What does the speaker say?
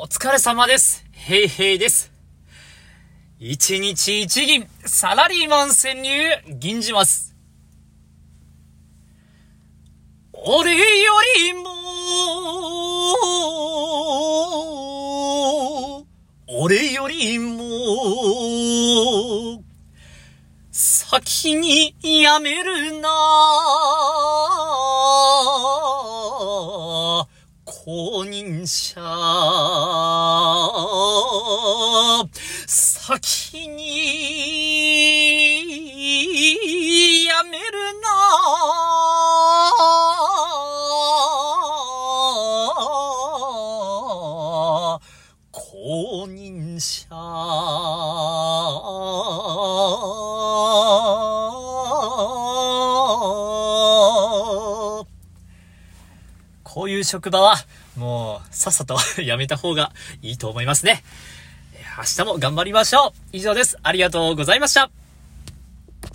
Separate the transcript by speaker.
Speaker 1: お疲れ様です。へいへいです。一日一銀、サラリーマン潜入、銀じます。俺よりも、俺よりも、先にやめるな公認者。先にやめるな。公認者。こういう職場は、もう、さっさと やめた方がいいと思いますね。明日も頑張りましょう。以上です。ありがとうございました。